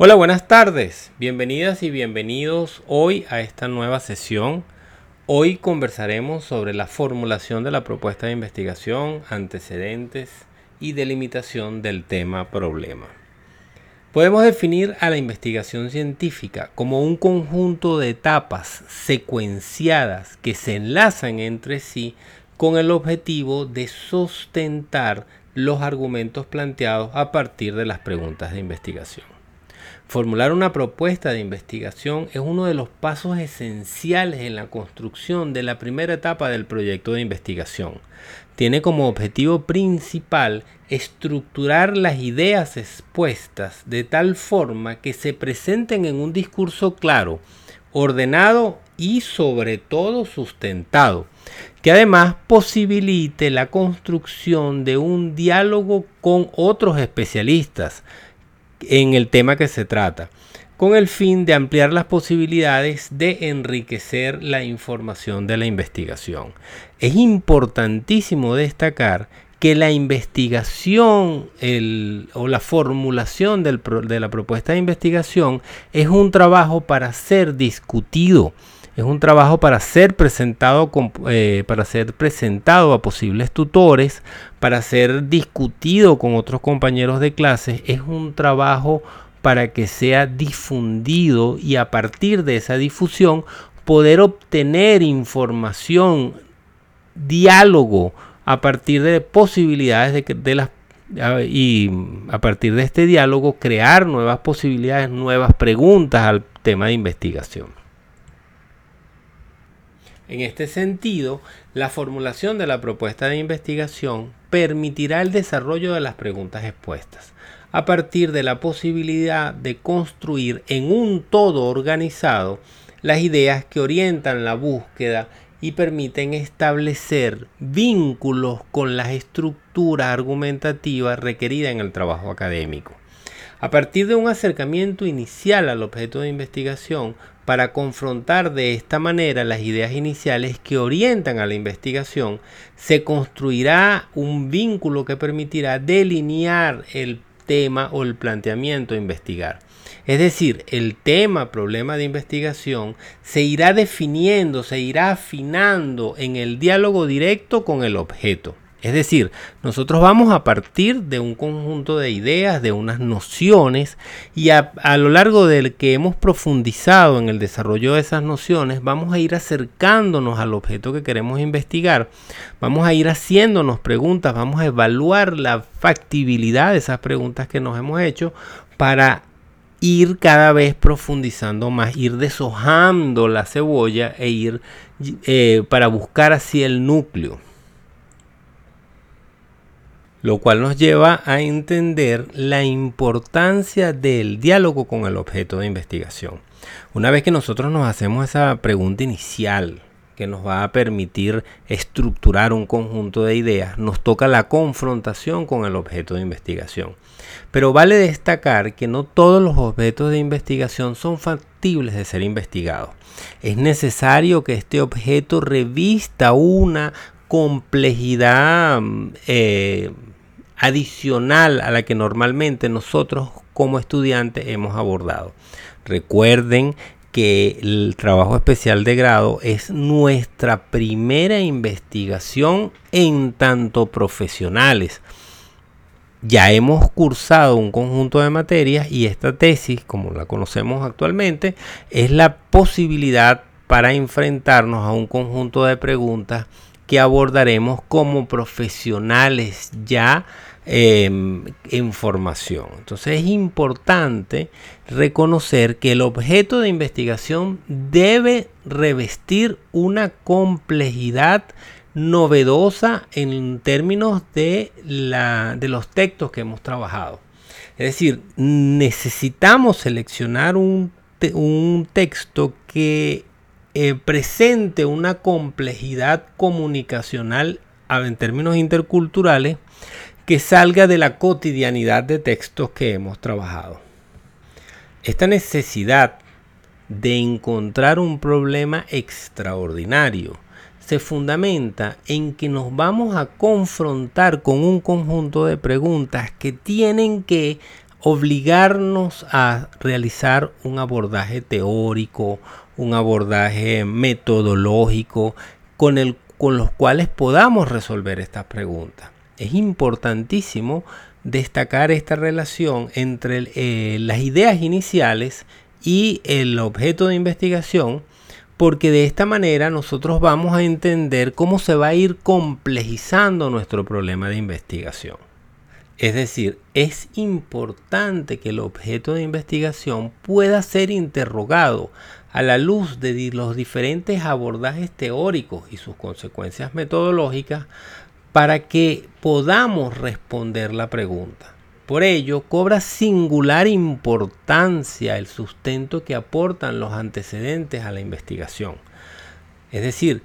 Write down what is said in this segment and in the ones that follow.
Hola, buenas tardes. Bienvenidas y bienvenidos hoy a esta nueva sesión. Hoy conversaremos sobre la formulación de la propuesta de investigación, antecedentes y delimitación del tema problema. Podemos definir a la investigación científica como un conjunto de etapas secuenciadas que se enlazan entre sí con el objetivo de sostentar los argumentos planteados a partir de las preguntas de investigación. Formular una propuesta de investigación es uno de los pasos esenciales en la construcción de la primera etapa del proyecto de investigación. Tiene como objetivo principal estructurar las ideas expuestas de tal forma que se presenten en un discurso claro, ordenado y sobre todo sustentado, que además posibilite la construcción de un diálogo con otros especialistas, en el tema que se trata, con el fin de ampliar las posibilidades de enriquecer la información de la investigación. Es importantísimo destacar que la investigación o la formulación de la propuesta de investigación es un trabajo para ser discutido es un trabajo para ser presentado, eh, para ser presentado a posibles tutores, para ser discutido con otros compañeros de clase. Es un trabajo para que sea difundido y a partir de esa difusión poder obtener información, diálogo a partir de posibilidades de, de las y a partir de este diálogo crear nuevas posibilidades, nuevas preguntas al tema de investigación. En este sentido, la formulación de la propuesta de investigación permitirá el desarrollo de las preguntas expuestas, a partir de la posibilidad de construir en un todo organizado las ideas que orientan la búsqueda y permiten establecer vínculos con las estructuras argumentativas requeridas en el trabajo académico. A partir de un acercamiento inicial al objeto de investigación, para confrontar de esta manera las ideas iniciales que orientan a la investigación, se construirá un vínculo que permitirá delinear el tema o el planteamiento a investigar. Es decir, el tema, problema de investigación, se irá definiendo, se irá afinando en el diálogo directo con el objeto. Es decir, nosotros vamos a partir de un conjunto de ideas, de unas nociones, y a, lo largo del que hemos profundizado en el desarrollo de esas nociones, vamos a ir acercándonos al objeto que queremos investigar, vamos a ir haciéndonos preguntas, vamos a evaluar la factibilidad de esas preguntas que nos hemos hecho para ir cada vez profundizando más, ir deshojando la cebolla e ir eh, para buscar así el núcleo lo cual nos lleva a entender la importancia del diálogo con el objeto de investigación. Una vez que nosotros nos hacemos esa pregunta inicial que nos va a permitir estructurar un conjunto de ideas, nos toca la confrontación con el objeto de investigación. Pero vale destacar que no todos los objetos de investigación son factibles de ser investigados. Es necesario que este objeto revista una complejidad eh, adicional a la que normalmente nosotros como estudiantes hemos abordado. Recuerden que el trabajo especial de grado es nuestra primera investigación en tanto profesionales. Ya hemos cursado un conjunto de materias y esta tesis, como la conocemos actualmente, es la posibilidad para enfrentarnos a un conjunto de preguntas que abordaremos como profesionales ya em, en formación. Entonces es importante reconocer que el objeto de investigación debe revestir una complejidad novedosa en términos de, la, de los textos que hemos trabajado. Es decir, necesitamos seleccionar un, un texto que eh, presente una complejidad comunicacional en términos interculturales que salga de la cotidianidad de textos que hemos trabajado. Esta necesidad de encontrar un problema extraordinario se fundamenta en que nos vamos a confrontar con un conjunto de preguntas que tienen que obligarnos a realizar un abordaje teórico, un abordaje metodológico con, el, con los cuales podamos resolver estas preguntas. Es importantísimo destacar esta relación entre eh, las ideas iniciales y el objeto de investigación, porque de esta manera nosotros vamos a entender cómo se va a ir complejizando nuestro problema de investigación. Es decir, es importante que el objeto de investigación pueda ser interrogado a la luz de los diferentes abordajes teóricos y sus consecuencias metodológicas para que podamos responder la pregunta. Por ello, cobra singular importancia el sustento que aportan los antecedentes a la investigación. Es decir,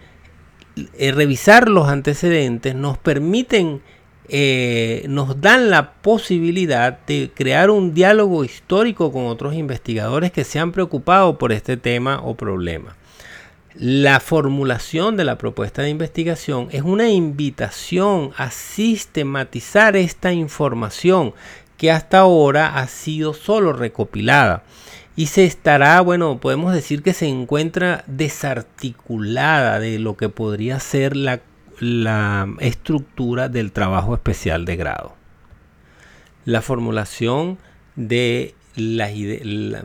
eh, revisar los antecedentes nos permiten, eh, nos dan la posibilidad de crear un diálogo histórico con otros investigadores que se han preocupado por este tema o problema. La formulación de la propuesta de investigación es una invitación a sistematizar esta información que hasta ahora ha sido solo recopilada y se estará, bueno, podemos decir que se encuentra desarticulada de lo que podría ser la, estructura del trabajo especial de grado. La formulación de las ideas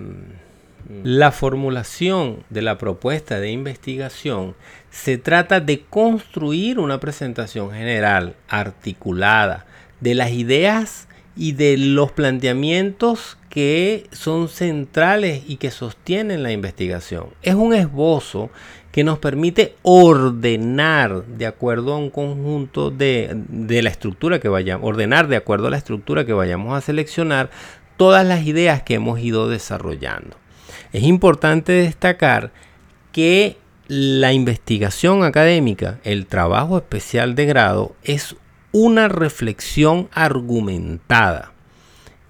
la formulación de la propuesta de investigación se trata de construir una presentación general, articulada, de las ideas y de los planteamientos que son centrales y que sostienen la investigación. Es un esbozo que nos permite ordenar de acuerdo a un conjunto de, de la estructura que vayamos, ordenar de acuerdo a la estructura que vayamos a seleccionar todas las ideas que hemos ido desarrollando. Es importante destacar que la investigación académica, el trabajo especial de grado, es una reflexión argumentada.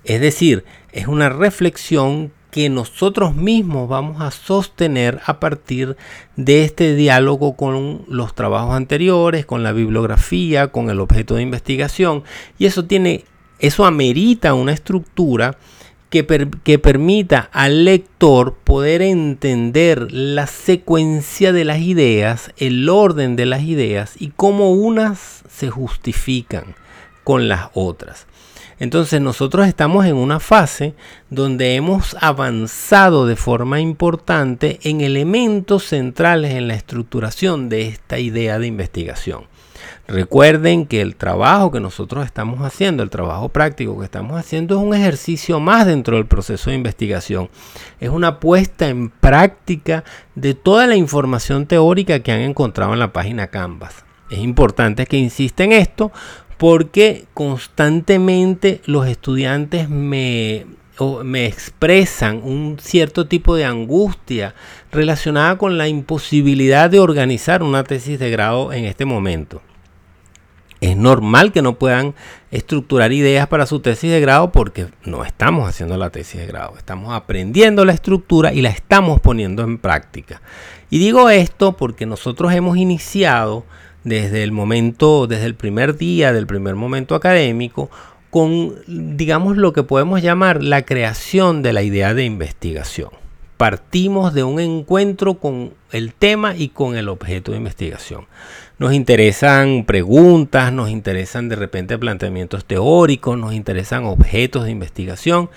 Es decir, es una reflexión que nosotros mismos vamos a sostener a partir de este diálogo con los trabajos anteriores, con la bibliografía, con el objeto de investigación. Y eso tiene, eso amerita una estructura que, permita al lector poder entender la secuencia de las ideas, el orden de las ideas y cómo unas se justifican con las otras. Entonces nosotros estamos en una fase donde hemos avanzado de forma importante en elementos centrales en la estructuración de esta idea de investigación. Recuerden que el trabajo que nosotros estamos haciendo, el trabajo práctico que estamos haciendo es un ejercicio más dentro del proceso de investigación. Es una puesta en práctica de toda la información teórica que han encontrado en la página Canvas. Es importante que insista en esto porque constantemente los estudiantes me, me expresan un cierto tipo de angustia relacionada con la imposibilidad de organizar una tesis de grado en este momento. Es normal que no puedan estructurar ideas para su tesis de grado porque no estamos haciendo la tesis de grado. Estamos aprendiendo la estructura y la estamos poniendo en práctica. Y digo esto porque nosotros hemos iniciado desde el momento, desde el primer día, del primer momento académico, con, digamos, lo que podemos llamar la creación de la idea de investigación. Partimos de un encuentro con el tema y con el objeto de investigación. Nos interesan preguntas, nos interesan de repente planteamientos teóricos, nos interesan objetos de investigación,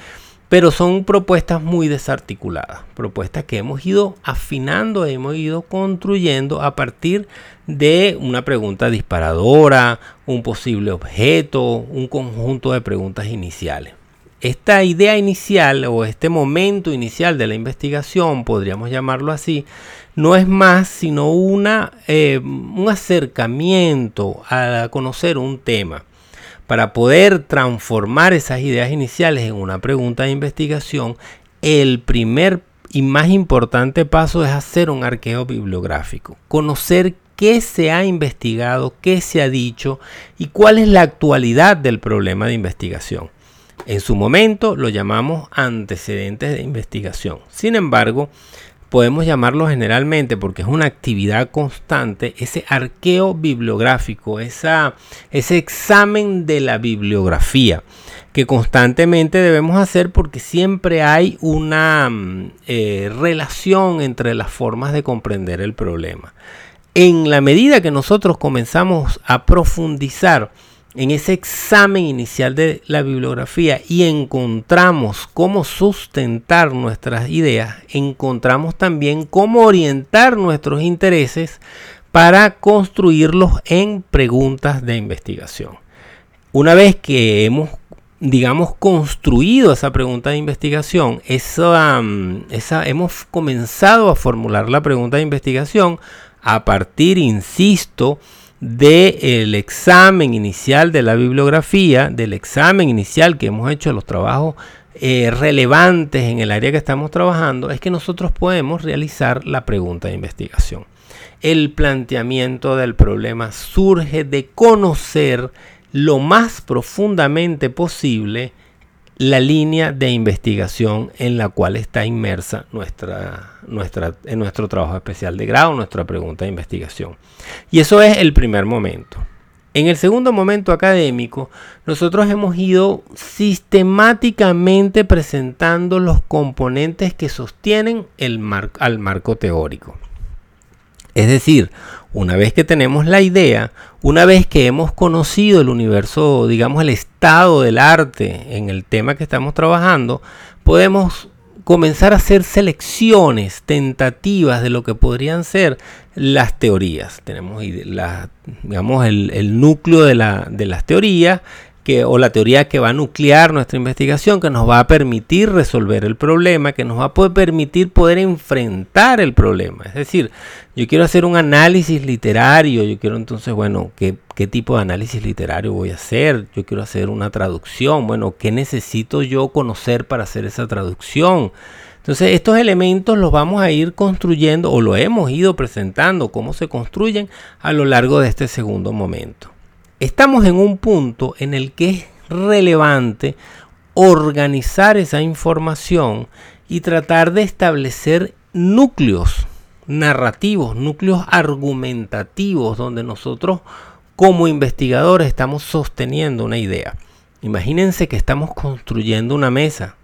pero son propuestas muy desarticuladas, propuestas que hemos ido afinando, hemos ido construyendo a partir de una pregunta disparadora, un posible objeto, un conjunto de preguntas iniciales. Esta idea inicial o este momento inicial de la investigación, podríamos llamarlo así, no es más sino una, eh, un acercamiento a conocer un tema. Para poder transformar esas ideas iniciales en una pregunta de investigación, el primer y más importante paso es hacer un arqueo bibliográfico, conocer qué se ha investigado, qué se ha dicho y cuál es la actualidad del problema de investigación. En su momento lo llamamos antecedentes de investigación. Sin embargo, podemos llamarlo generalmente porque es una actividad constante, ese arqueo bibliográfico, esa, ese examen de la bibliografía que constantemente debemos hacer porque siempre hay una mm, eh, relación entre las formas de comprender el problema. En la medida que nosotros comenzamos a profundizar en ese examen inicial de la bibliografía y encontramos cómo sustentar nuestras ideas, encontramos también cómo orientar nuestros intereses para construirlos en preguntas de investigación. Una vez que hemos digamos, construido esa pregunta de investigación, esa, esa, hemos comenzado a formular la pregunta de investigación a partir, insisto, del examen inicial de la bibliografía, del examen inicial que hemos hecho de los trabajos eh, relevantes en el área que estamos trabajando, es que nosotros podemos realizar la pregunta de investigación. El planteamiento del problema surge de conocer lo más profundamente posible la línea de investigación en la cual está inmersa nuestra, nuestra, en nuestro trabajo especial de grado, nuestra pregunta de investigación. Y eso es el primer momento. En el segundo momento académico, nosotros hemos ido sistemáticamente presentando los componentes que sostienen el al marco teórico. Es decir, una vez que tenemos la idea, una vez que hemos conocido el universo, digamos el estado del arte en el tema que estamos trabajando, podemos comenzar a hacer selecciones tentativas de lo que podrían ser las teorías. Tenemos digamos, el, núcleo de, de las teorías, que, o la teoría que va a nuclear nuestra investigación, que nos va a permitir resolver el problema, que nos va a poder permitir poder enfrentar el problema. Es decir, yo quiero hacer un análisis literario, yo quiero entonces, bueno, ¿qué, qué tipo de análisis literario voy a hacer? Yo quiero hacer una traducción, bueno, ¿qué necesito yo conocer para hacer esa traducción? Entonces estos elementos los vamos a ir construyendo o lo hemos ido presentando, cómo se construyen a lo largo de este segundo momento estamos en un punto en el que es relevante organizar esa información y tratar de establecer núcleos narrativos, núcleos argumentativos, donde nosotros como investigadores estamos sosteniendo una idea. Imagínense que estamos construyendo una mesa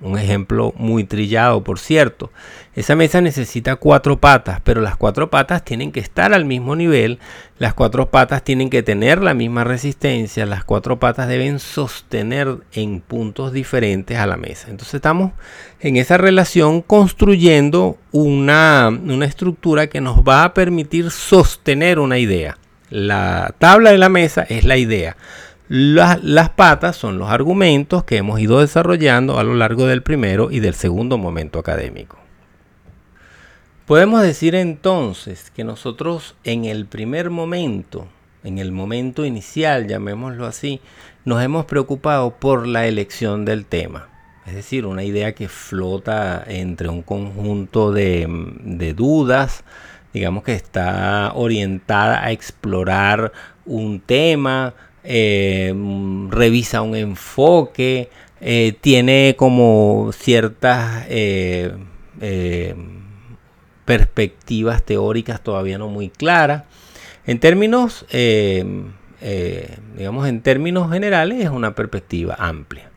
un ejemplo muy trillado, por cierto. Esa mesa necesita cuatro patas, pero las cuatro patas tienen que estar al mismo nivel, las cuatro patas tienen que tener la misma resistencia, las cuatro patas deben sostener en puntos diferentes a la mesa. Entonces estamos en esa relación construyendo una, una estructura que nos va a permitir sostener una idea. La tabla de la mesa es la idea. Las, patas son los argumentos que hemos ido desarrollando a lo largo del primero y del segundo momento académico. Podemos decir entonces que nosotros en el primer momento, en el momento inicial, llamémoslo así, nos hemos preocupado por la elección del tema. Es decir, una idea que flota entre un conjunto de, de dudas, digamos que está orientada a explorar un tema, eh, revisa un enfoque, eh, tiene como ciertas eh, perspectivas teóricas todavía no muy claras. En términos, digamos, en términos generales es una perspectiva amplia.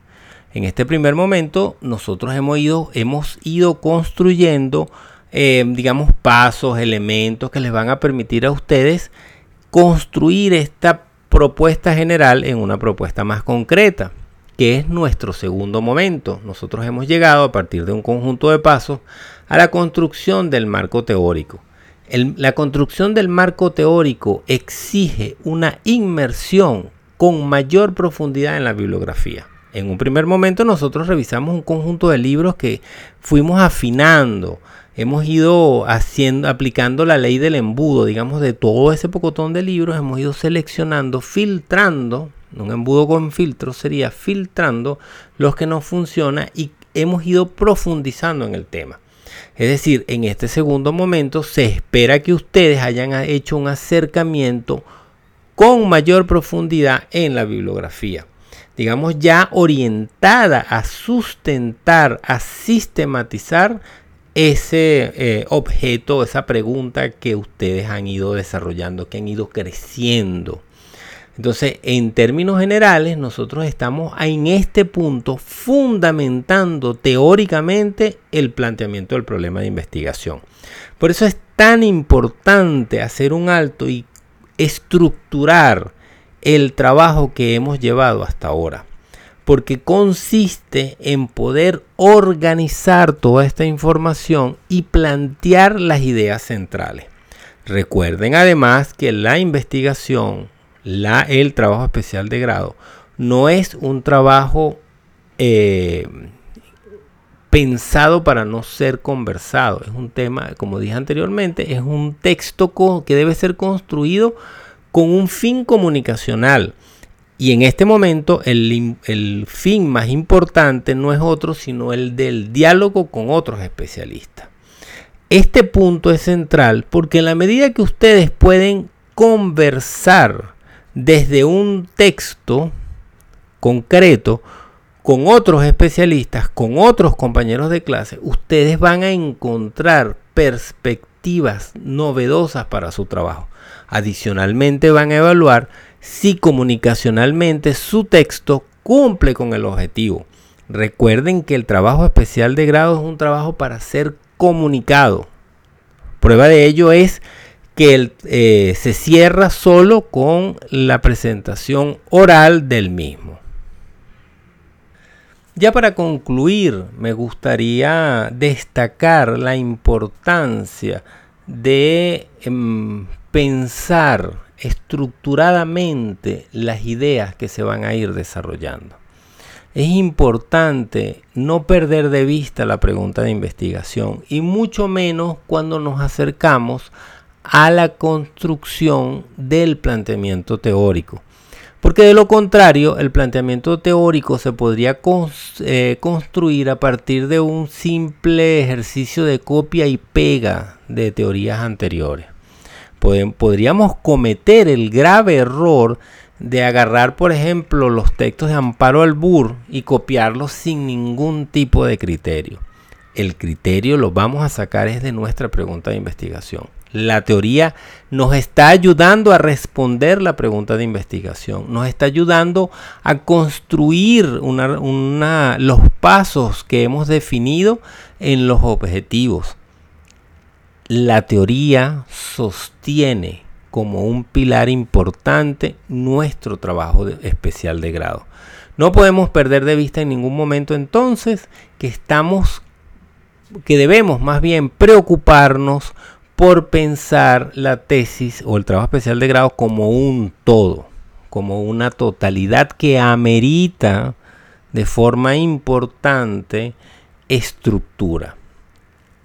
En este primer momento nosotros hemos ido, hemos ido construyendo, digamos, pasos, elementos que les van a permitir a ustedes construir esta propuesta general en una propuesta más concreta, que es nuestro segundo momento. Nosotros hemos llegado a partir de un conjunto de pasos a la construcción del marco teórico. la construcción del marco teórico exige una inmersión con mayor profundidad en la bibliografía. En un primer momento nosotros revisamos un conjunto de libros que fuimos afinando, hemos ido haciendo, aplicando la ley del embudo, digamos, de todo ese pocotón de libros, hemos ido seleccionando, filtrando, un embudo con filtro sería filtrando los que no funcionan y hemos ido profundizando en el tema. Es decir, en este segundo momento se espera que ustedes hayan hecho un acercamiento con mayor profundidad en la bibliografía. Digamos ya orientada a sustentar, a sistematizar ese eh, objeto, esa pregunta que ustedes han ido desarrollando, que han ido creciendo. Entonces, en términos generales, nosotros estamos en este punto fundamentando teóricamente el planteamiento del problema de investigación. Por eso es tan importante hacer un alto y estructurar el trabajo que hemos llevado hasta ahora. Porque consiste en poder organizar toda esta información y plantear las ideas centrales. Recuerden además que la investigación la, el trabajo especial de grado no es un trabajo eh, pensado para no ser conversado. Es un tema, como dije anteriormente, es un texto que debe ser construido con un fin comunicacional. Y en este momento el, fin más importante no es otro sino el del diálogo con otros especialistas. Este punto es central porque en la medida que ustedes pueden conversar desde un texto concreto con otros especialistas, con otros compañeros de clase, ustedes van a encontrar perspectivas novedosas para su trabajo. Adicionalmente van a evaluar si comunicacionalmente su texto cumple con el objetivo. Recuerden que el trabajo especial de grado es un trabajo para ser comunicado. Prueba de ello es que eh, se cierra solo con la presentación oral del mismo. Ya para concluir, me gustaría destacar la importancia de em, pensar estructuradamente las ideas que se van a ir desarrollando. Es importante no perder de vista la pregunta de investigación y mucho menos cuando nos acercamos a la construcción del planteamiento teórico. Porque de lo contrario, el planteamiento teórico se podría eh, construir a partir de un simple ejercicio de copia y pega de teorías anteriores. Podríamos cometer el grave error de agarrar, por ejemplo, los textos de Amparo Albur y copiarlos sin ningún tipo de criterio. El criterio lo vamos a sacar es de nuestra pregunta de investigación. La teoría nos está ayudando a responder la pregunta de investigación, nos está ayudando a construir los pasos que hemos definido en los objetivos. La teoría sostiene como un pilar importante nuestro trabajo especial de grado. No podemos perder de vista en ningún momento entonces que estamos, que debemos más bien preocuparnos por pensar la tesis o el trabajo especial de grado como un todo, como una totalidad que amerita de forma importante estructura.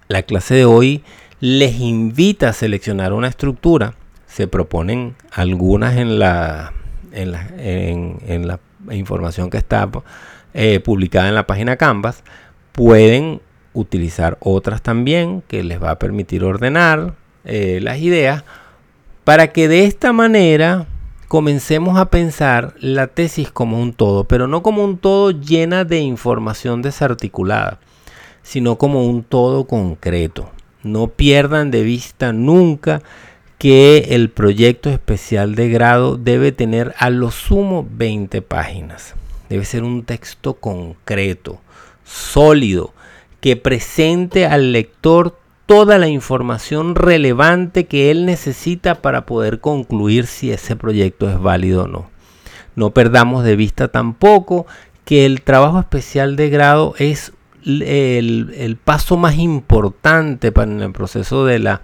La clase de hoy les invita a seleccionar una estructura. Se proponen algunas en la, información que está eh, publicada en la página Canvas. Pueden utilizar otras también que les va a permitir ordenar eh, las ideas para que de esta manera comencemos a pensar la tesis como un todo, pero no como un todo llena de información desarticulada, sino como un todo concreto. No pierdan de vista nunca que el proyecto especial de grado debe tener a lo sumo 20 páginas. Debe ser un texto concreto, sólido, que presente al lector toda la información relevante que él necesita para poder concluir si ese proyecto es válido o no. No perdamos de vista tampoco que el trabajo especial de grado es el, paso más importante para el proceso de la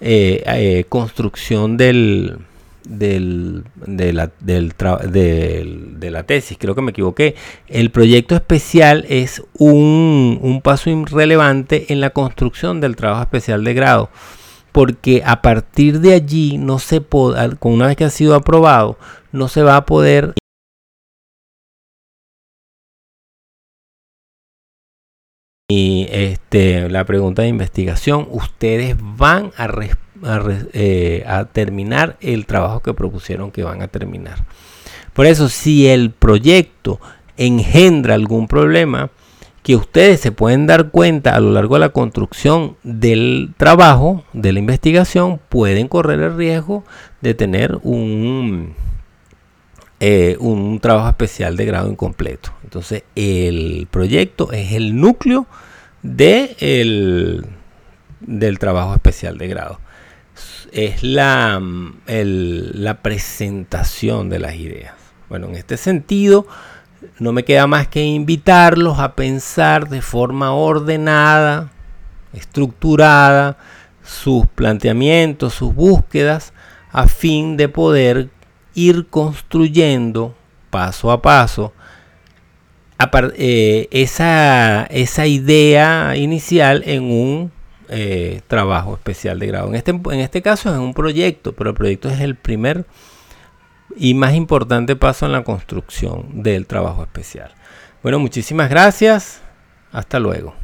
eh, eh, construcción del, del, de, la, de la tesis, creo que me equivoqué. El proyecto especial es un, un paso irrelevante en la construcción del trabajo especial de grado, porque a partir de allí no se puede, una vez que ha sido aprobado, no se va a poder y este, la pregunta de investigación, ustedes van a eh, a, terminar el trabajo que propusieron que van a terminar. Por eso, si el proyecto engendra algún problema, que ustedes se pueden dar cuenta a lo largo de la construcción del trabajo, de la investigación, pueden correr el riesgo de tener un, eh, un trabajo especial de grado incompleto. Entonces, el proyecto es el núcleo de del trabajo especial de grado. Es la, la presentación de las ideas. Bueno, en este sentido, no me queda más que invitarlos a pensar de forma ordenada, estructurada, sus planteamientos, sus búsquedas, a fin de poder ir construyendo paso a paso eh, esa, esa, idea inicial en un eh, trabajo especial de grado. En este, en este caso es un proyecto, pero el proyecto es el primer y más importante paso en la construcción del trabajo especial. Bueno, muchísimas gracias. Hasta luego.